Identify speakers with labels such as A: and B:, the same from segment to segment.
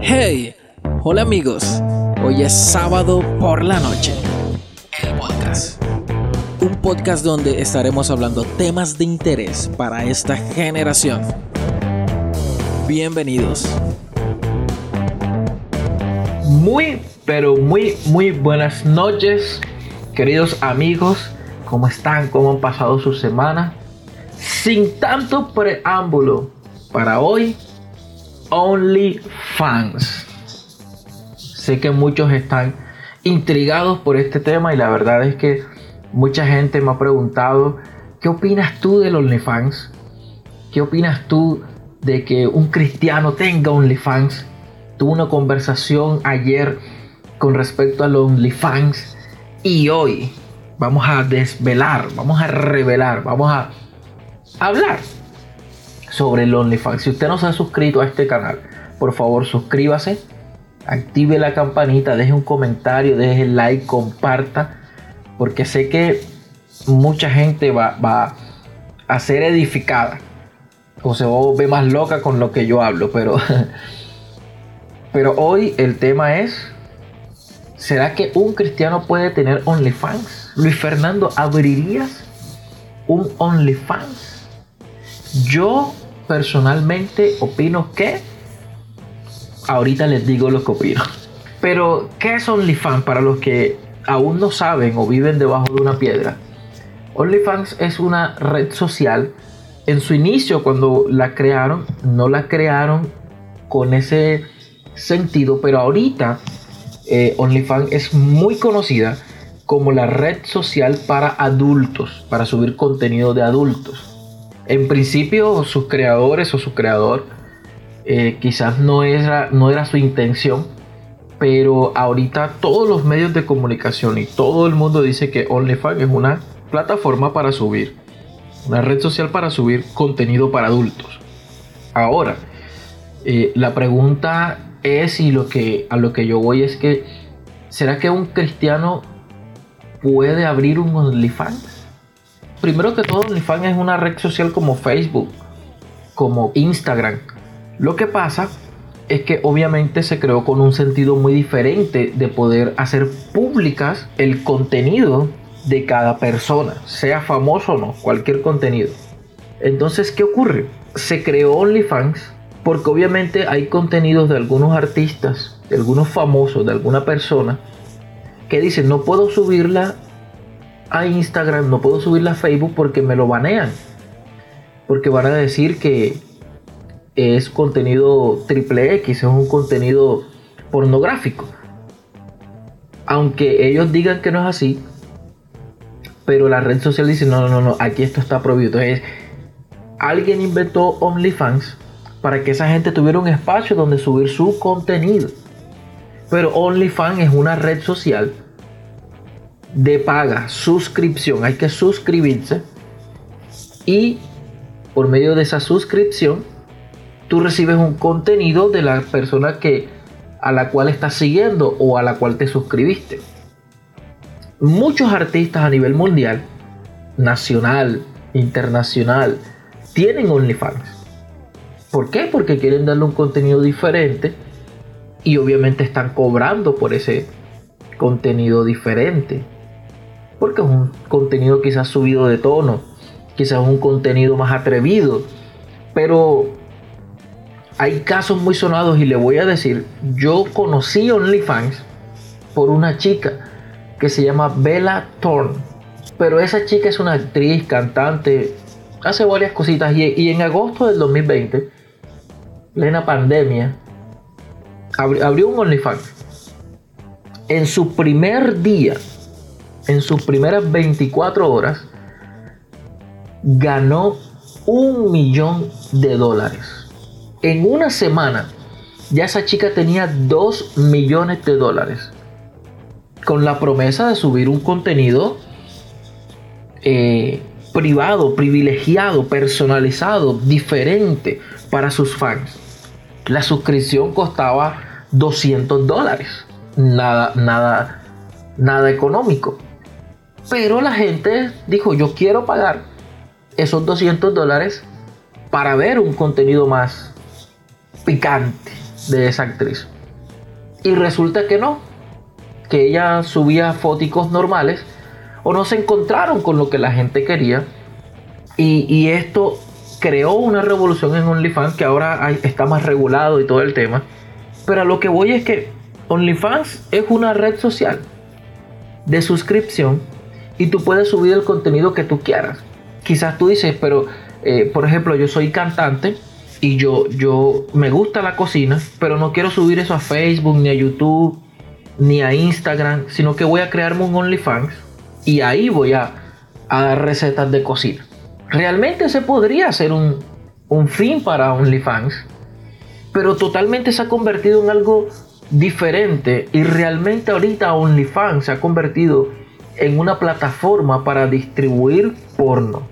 A: Hey, hola amigos. Hoy es sábado por la noche. El podcast. Un podcast donde estaremos hablando temas de interés para esta generación. Bienvenidos. Muy, pero muy, muy buenas noches, queridos amigos. ¿Cómo están? ¿Cómo han pasado su semana? Sin tanto preámbulo, para hoy, OnlyFans. Sé que muchos están intrigados por este tema y la verdad es que mucha gente me ha preguntado, ¿qué opinas tú del OnlyFans? ¿Qué opinas tú de que un cristiano tenga OnlyFans? Tuve una conversación ayer con respecto al OnlyFans y hoy vamos a desvelar, vamos a revelar, vamos a hablar sobre el OnlyFans. Si usted no se ha suscrito a este canal, por favor suscríbase, active la campanita, deje un comentario, deje el like, comparta, porque sé que mucha gente va, a ser edificada o se ve más loca con lo que yo hablo, pero, pero hoy el tema es, ¿será que un cristiano puede tener OnlyFans? Luis Fernando, ¿abrirías un OnlyFans? Yo personalmente opino que ahorita les digo lo que opino. Pero, ¿qué es OnlyFans para los que aún no saben o viven debajo de una piedra? OnlyFans es una red social. En su inicio, cuando la crearon, no la crearon con ese sentido, pero ahorita eh, OnlyFans es muy conocida como la red social para adultos, para subir contenido de adultos. En principio, sus creadores o su creador eh, quizás no era, no era su intención, pero ahorita todos los medios de comunicación y todo el mundo dice que OnlyFans es una plataforma para subir, una red social para subir contenido para adultos. Ahora, eh, la pregunta es y lo que a lo que yo voy es que ¿será que un cristiano puede abrir un OnlyFans? Primero que todo, OnlyFans es una red social como Facebook, como Instagram. Lo que pasa es que obviamente se creó con un sentido muy diferente de poder hacer públicas el contenido de cada persona, sea famoso o no, cualquier contenido. Entonces, ¿qué ocurre? Se creó OnlyFans porque obviamente hay contenidos de algunos artistas, de algunos famosos, de alguna persona, que dicen, no puedo subirla a Instagram, no puedo subirla a Facebook porque me lo banean. Porque van a decir que es contenido triple X, es un contenido pornográfico. Aunque ellos digan que no es así, pero la red social dice, no, no, no, aquí esto está prohibido. Entonces, alguien inventó OnlyFans para que esa gente tuviera un espacio donde subir su contenido. Pero OnlyFans es una red social de paga, suscripción, hay que suscribirse y por medio de esa suscripción tú recibes un contenido de la persona que a la cual estás siguiendo o a la cual te suscribiste. Muchos artistas a nivel mundial, nacional, internacional, tienen OnlyFans. ¿Por qué? Porque quieren darle un contenido diferente y obviamente están cobrando por ese contenido diferente porque es un contenido quizás subido de tono, quizás un contenido más atrevido, pero hay casos muy sonados y le voy a decir, yo conocí OnlyFans por una chica que se llama Bella Thorne, pero esa chica es una actriz, cantante, hace varias cositas y, y en agosto del 2020, plena pandemia, abrió un OnlyFans. En su primer día, en sus primeras 24 horas ganó un millón de dólares. En una semana ya esa chica tenía 2 millones de dólares. Con la promesa de subir un contenido eh, privado, privilegiado, personalizado, diferente para sus fans. La suscripción costaba 200 dólares. Nada, nada, nada económico. Pero la gente dijo, yo quiero pagar esos 200 dólares para ver un contenido más picante, de esa actriz. Y resulta que no, que ella subía fóticos normales o no se encontraron con lo que la gente quería. Y, esto creó una revolución en OnlyFans que ahora está más regulado y todo el tema. Pero a lo que voy es que OnlyFans es una red social de suscripción y tú puedes subir el contenido que tú quieras. Quizás tú dices, pero eh, por ejemplo, yo soy cantante y yo, yo me gusta la cocina, pero no quiero subir eso a Facebook, ni a YouTube, ni a Instagram, sino que voy a crearme un OnlyFans y ahí voy a, dar recetas de cocina. Realmente se podría hacer un, un fin para OnlyFans, pero totalmente se ha convertido en algo diferente y realmente ahorita OnlyFans se ha convertido una plataforma para distribuir porno.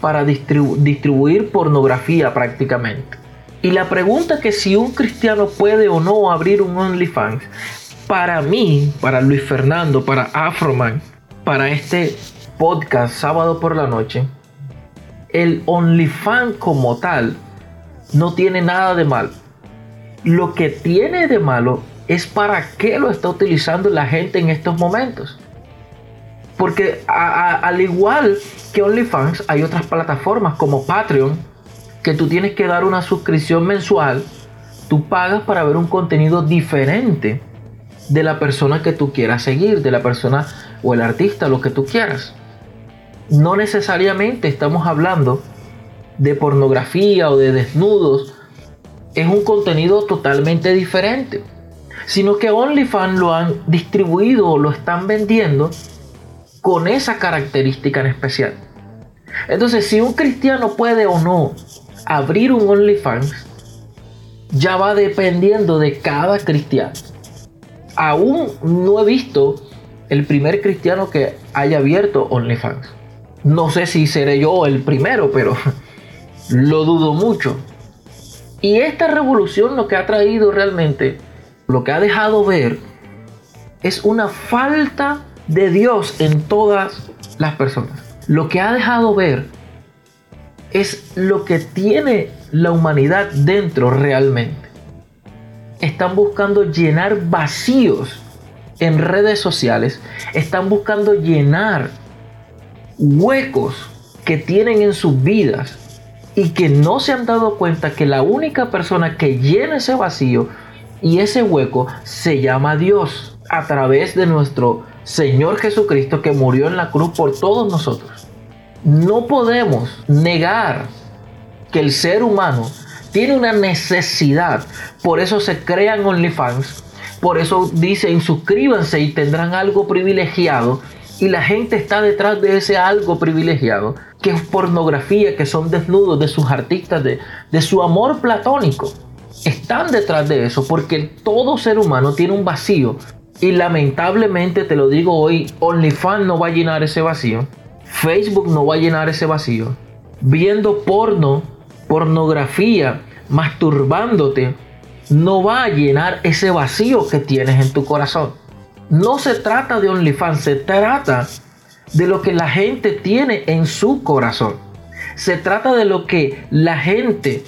A: Para distribuir pornografía prácticamente. Y la pregunta que si un cristiano puede o no abrir un OnlyFans, para mí, para Luis Fernando, para Afroman, para este podcast sábado por la noche, el OnlyFans como tal no tiene nada de mal. Lo que tiene de malo es para qué lo está utilizando la gente en estos momentos. Porque al igual que OnlyFans, hay otras plataformas como Patreon, que tú tienes que dar una suscripción mensual. Tú pagas para ver un contenido diferente de la persona que tú quieras seguir, de la persona o el artista, lo que tú quieras. No necesariamente estamos hablando de pornografía o de desnudos. Es un contenido totalmente diferente sino que OnlyFans lo han distribuido o lo están vendiendo con esa característica en especial. Entonces, si un cristiano puede o no abrir un OnlyFans, ya va dependiendo de cada cristiano. Aún no he visto el primer cristiano que haya abierto OnlyFans. No sé si seré yo el primero, pero lo dudo mucho. Y esta revolución lo que ha traído realmente lo que ha dejado ver es una falta de Dios en todas las personas. Lo que ha dejado ver es lo que tiene la humanidad dentro realmente. Están buscando llenar vacíos en redes sociales. Están buscando llenar huecos que tienen en sus vidas y que no se han dado cuenta que la única persona que llena ese vacío y ese hueco se llama Dios a través de nuestro Señor Jesucristo que murió en la cruz por todos nosotros. No podemos negar que el ser humano tiene una necesidad. Por eso se crean OnlyFans. Por eso dicen suscríbanse y tendrán algo privilegiado. Y la gente está detrás de ese algo privilegiado, que es pornografía, que son desnudos de sus artistas, de, de su amor platónico están detrás de eso porque todo ser humano tiene un vacío y lamentablemente te lo digo hoy, OnlyFans no va a llenar ese vacío, Facebook no va a llenar ese vacío, viendo porno, pornografía, masturbándote, no va a llenar ese vacío que tienes en tu corazón. No se trata de OnlyFans, se trata de lo que la gente tiene en su corazón. Se trata de lo que la gente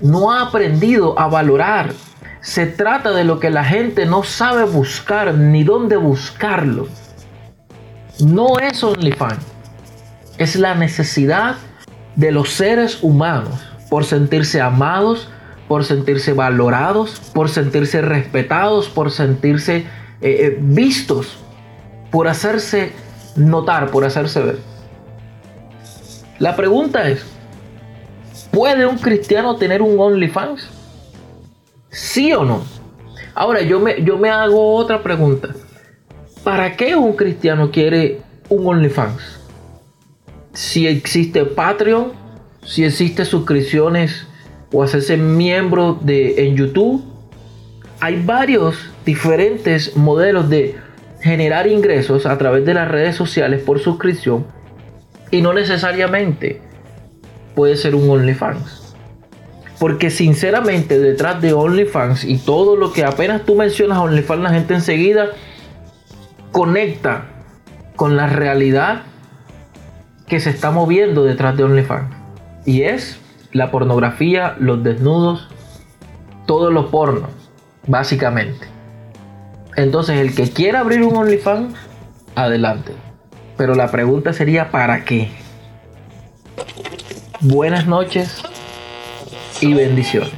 A: no ha aprendido a valorar. Se trata de lo que la gente no sabe buscar ni dónde buscarlo. No es OnlyFans. Es la necesidad de los seres humanos por sentirse amados, por sentirse valorados, por sentirse respetados, por sentirse eh, eh, vistos, por hacerse notar, por hacerse ver. La pregunta es, ¿Puede un cristiano tener un OnlyFans? ¿Sí o no? Ahora yo me, yo me hago otra pregunta. ¿Para qué un cristiano quiere un OnlyFans? Si existe Patreon, si existe suscripciones o hacerse miembro de, en YouTube, hay varios diferentes modelos de generar ingresos a través de las redes sociales por suscripción y no necesariamente puede ser un OnlyFans. Porque sinceramente detrás de OnlyFans y todo lo que apenas tú mencionas OnlyFans, la gente enseguida conecta con la realidad que se está moviendo detrás de OnlyFans. Y es la pornografía, los desnudos, todo lo porno, básicamente. Entonces, el que quiera abrir un OnlyFans, adelante. Pero la pregunta sería, ¿para qué? Buenas noches y bendiciones.